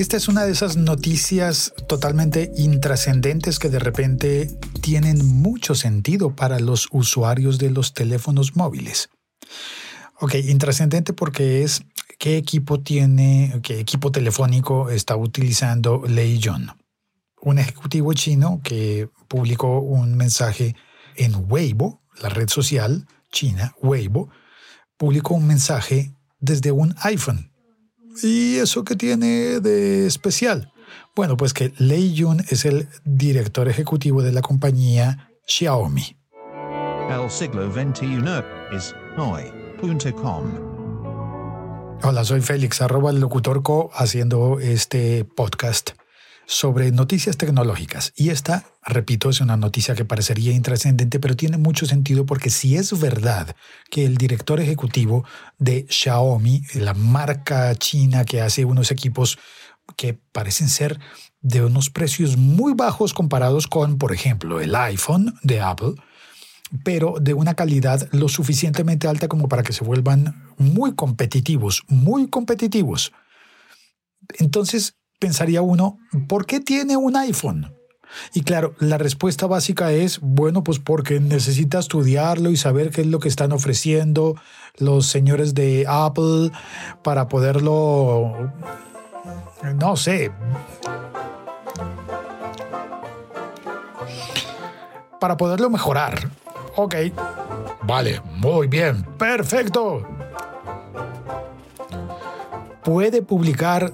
Esta es una de esas noticias totalmente intrascendentes que de repente tienen mucho sentido para los usuarios de los teléfonos móviles. Ok, intrascendente porque es qué equipo tiene, qué equipo telefónico está utilizando Lei Jun, un ejecutivo chino que publicó un mensaje en Weibo, la red social china Weibo, publicó un mensaje desde un iPhone ¿Y eso qué tiene de especial? Bueno, pues que Lei Yun es el director ejecutivo de la compañía Xiaomi. El siglo XXI es hoy.com. Hola, soy Félix, arroba el locutor co, haciendo este podcast sobre noticias tecnológicas. Y esta, repito, es una noticia que parecería intrascendente, pero tiene mucho sentido porque si es verdad que el director ejecutivo de Xiaomi, la marca china que hace unos equipos que parecen ser de unos precios muy bajos comparados con, por ejemplo, el iPhone de Apple, pero de una calidad lo suficientemente alta como para que se vuelvan muy competitivos, muy competitivos. Entonces, pensaría uno, ¿por qué tiene un iPhone? Y claro, la respuesta básica es, bueno, pues porque necesita estudiarlo y saber qué es lo que están ofreciendo los señores de Apple para poderlo, no sé, para poderlo mejorar. Ok, vale, muy bien, perfecto. Puede publicar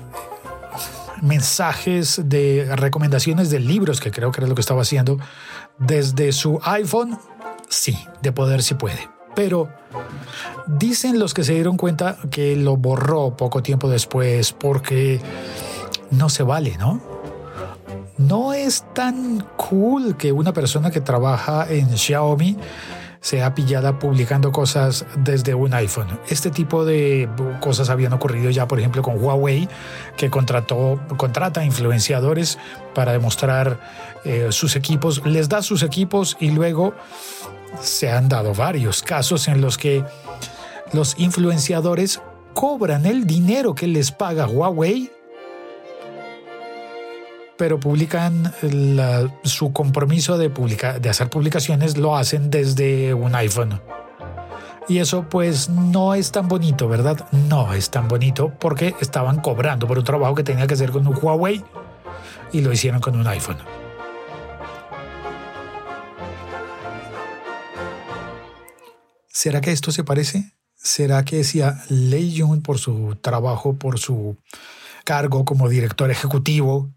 mensajes de recomendaciones de libros, que creo que era lo que estaba haciendo, desde su iPhone, sí, de poder sí puede. Pero dicen los que se dieron cuenta que lo borró poco tiempo después porque no se vale, ¿no? No es tan cool que una persona que trabaja en Xiaomi sea pillada publicando cosas desde un iPhone. Este tipo de cosas habían ocurrido ya, por ejemplo, con Huawei, que contrató, contrata influenciadores para demostrar eh, sus equipos, les da sus equipos y luego se han dado varios casos en los que los influenciadores cobran el dinero que les paga Huawei pero publican su compromiso de, de hacer publicaciones, lo hacen desde un iPhone. Y eso pues no es tan bonito, ¿verdad? No es tan bonito porque estaban cobrando por un trabajo que tenía que hacer con un Huawei y lo hicieron con un iPhone. ¿Será que esto se parece? ¿Será que decía Lei Jun por su trabajo, por su cargo como director ejecutivo,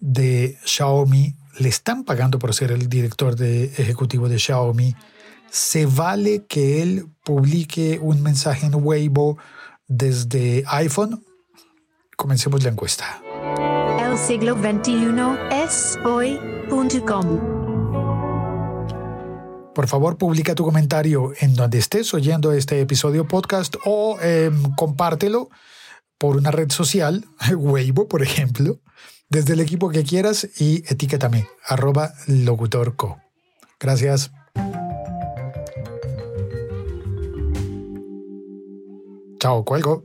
de Xiaomi, le están pagando por ser el director de, ejecutivo de Xiaomi, ¿se vale que él publique un mensaje en Weibo desde iPhone? Comencemos la encuesta. El siglo XXI es hoy.com. Por favor, publica tu comentario en donde estés oyendo este episodio podcast o em, compártelo por una red social, Weibo, por ejemplo desde el equipo que quieras y etiquétame, arroba locutorco. Gracias. Chao, cuelgo.